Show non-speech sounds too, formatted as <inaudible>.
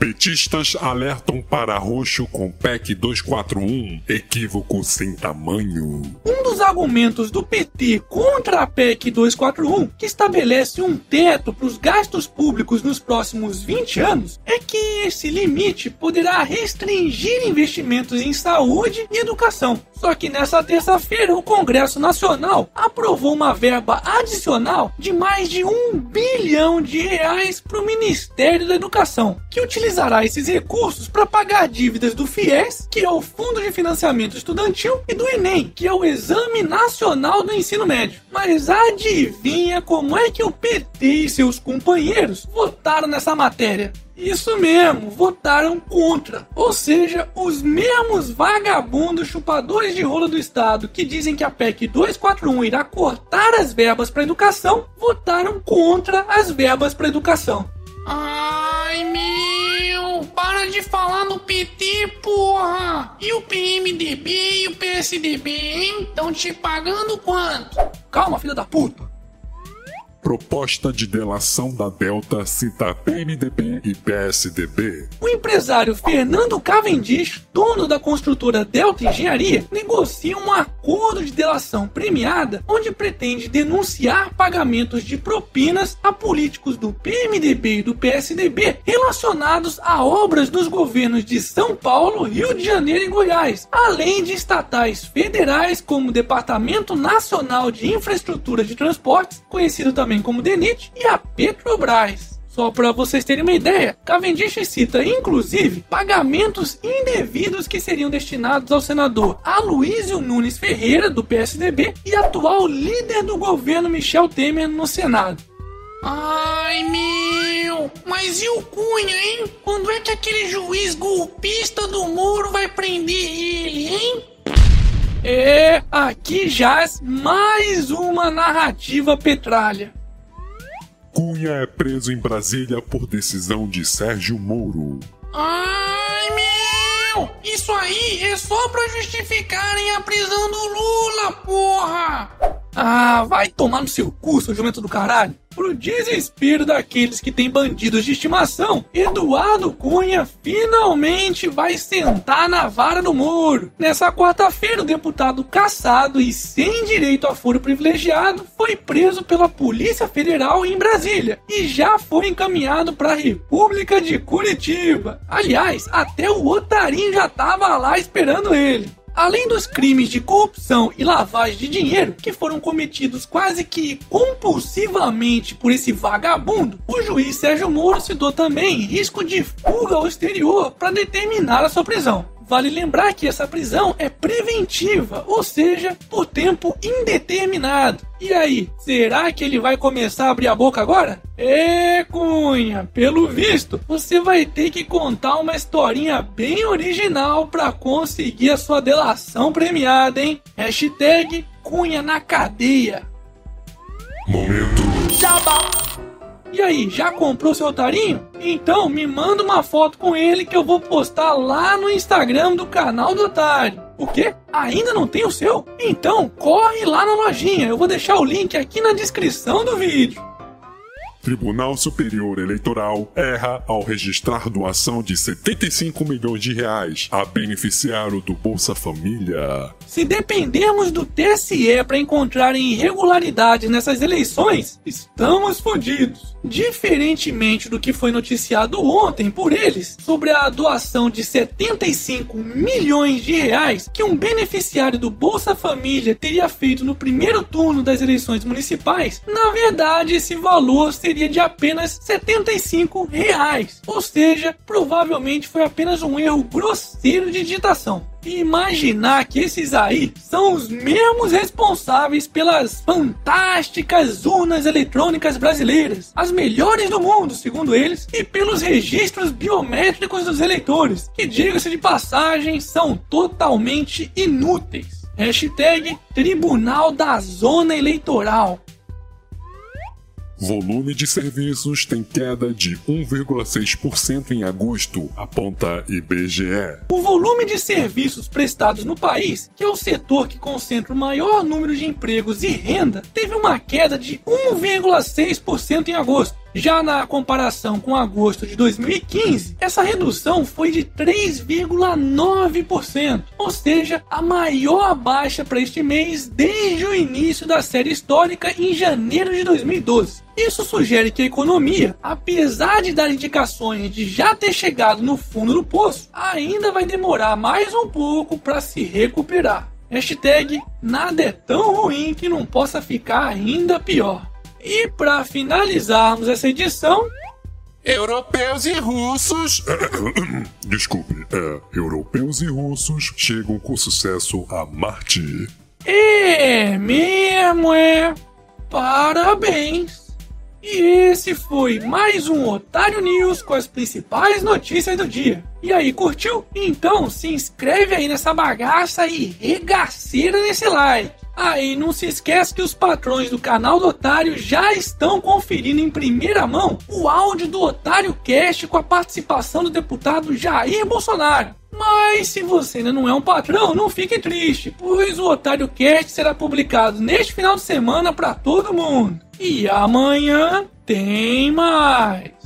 Petistas alertam para roxo com PEC 241, equívoco sem tamanho. Um dos argumentos do PT contra a PEC 241, que estabelece um teto para os gastos públicos nos próximos 20 anos, é que esse limite poderá restringir investimentos em saúde e educação. Só que nessa terça-feira, o Congresso Nacional aprovou uma verba adicional de mais de um bilhão de reais para o Ministério da Educação, que utilizará esses recursos para pagar dívidas do FIES, que é o Fundo de Financiamento Estudantil, e do Enem, que é o Exame Nacional do Ensino Médio. Mas adivinha como é que o PT e seus companheiros votaram nessa matéria? Isso mesmo, votaram contra. Ou seja, os mesmos vagabundos chupadores de rola do Estado que dizem que a PEC 241 irá cortar as verbas para educação, votaram contra as verbas para educação. Ai meu, para de falar no PT, porra! E o PMDB e o PSDB, hein? Estão te pagando quanto? Calma, filha da puta! Proposta de delação da Delta cita PMDB e PSDB. O empresário Fernando Cavendish, dono da construtora Delta Engenharia, negocia um acordo de delação premiada onde pretende denunciar pagamentos de propinas a políticos do PMDB e do PSDB relacionados a obras dos governos de São Paulo, Rio de Janeiro e Goiás, além de estatais federais como o Departamento Nacional de Infraestrutura de Transportes, conhecido também também como DENIT, e a Petrobras. Só para vocês terem uma ideia, Cavendish cita inclusive pagamentos indevidos que seriam destinados ao senador Aloysio Nunes Ferreira, do PSDB, e atual líder do governo Michel Temer no Senado. Ai meu, mas e o Cunha, hein? Quando é que aquele juiz golpista do Moro vai prender ele, hein? É, aqui jaz mais uma narrativa petralha. Cunha é preso em Brasília por decisão de Sérgio Moro. Ai, meu! Isso aí é só pra justificarem a prisão do Lula, porra! Ah, vai tomar no seu cu, seu jumento do caralho. Pro desespero daqueles que têm bandidos de estimação, Eduardo Cunha finalmente vai sentar na vara do Moro. Nessa quarta-feira, o deputado caçado e sem direito a foro privilegiado foi preso pela Polícia Federal em Brasília e já foi encaminhado para a República de Curitiba. Aliás, até o Otarim já tava lá esperando ele. Além dos crimes de corrupção e lavagem de dinheiro que foram cometidos quase que compulsivamente por esse vagabundo, o juiz Sérgio Moro citou também risco de fuga ao exterior para determinar a sua prisão. Vale lembrar que essa prisão é preventiva, ou seja, por tempo indeterminado. E aí, será que ele vai começar a abrir a boca agora? É, Cunha, pelo visto, você vai ter que contar uma historinha bem original para conseguir a sua delação premiada, hein? Hashtag Cunha na cadeia. Momento. Jabá. E aí, já comprou seu otarinho? Então me manda uma foto com ele que eu vou postar lá no Instagram do canal do Otário. O quê? Ainda não tem o seu? Então corre lá na lojinha, eu vou deixar o link aqui na descrição do vídeo. Tribunal Superior Eleitoral erra ao registrar doação de 75 milhões de reais a beneficiário do Bolsa Família. Se dependermos do TSE para encontrar irregularidades nessas eleições, estamos fodidos. Diferentemente do que foi noticiado ontem por eles sobre a doação de 75 milhões de reais que um beneficiário do Bolsa Família teria feito no primeiro turno das eleições municipais, na verdade esse valor seria de apenas 75 reais. Ou seja, provavelmente foi apenas um erro grosseiro de digitação. E imaginar que esses aí são os mesmos responsáveis pelas fantásticas urnas eletrônicas brasileiras, as melhores do mundo, segundo eles, e pelos registros biométricos dos eleitores, que, diga-se de passagem, são totalmente inúteis. Hashtag Tribunal da Zona Eleitoral. Volume de serviços tem queda de 1,6% em agosto, aponta IBGE. O volume de serviços prestados no país, que é o setor que concentra o maior número de empregos e renda, teve uma queda de 1,6% em agosto. Já na comparação com agosto de 2015, essa redução foi de 3,9%, ou seja, a maior baixa para este mês desde o início da série histórica em janeiro de 2012. Isso sugere que a economia, apesar de dar indicações de já ter chegado no fundo do poço, ainda vai demorar mais um pouco para se recuperar. Hashtag nada é tão ruim que não possa ficar ainda pior. E para finalizarmos essa edição, Europeus e russos. <coughs> Desculpe, é. Europeus e russos chegam com sucesso a Marte. É mesmo, é. Parabéns. E esse foi mais um Otário News com as principais notícias do dia. E aí, curtiu? Então se inscreve aí nessa bagaça e regaceira nesse like. Aí, não se esquece que os patrões do canal do Otário já estão conferindo em primeira mão o áudio do Otário Cast com a participação do deputado Jair Bolsonaro. Mas se você ainda não é um patrão, não fique triste, pois o Otário Cast será publicado neste final de semana para todo mundo. E amanhã tem mais.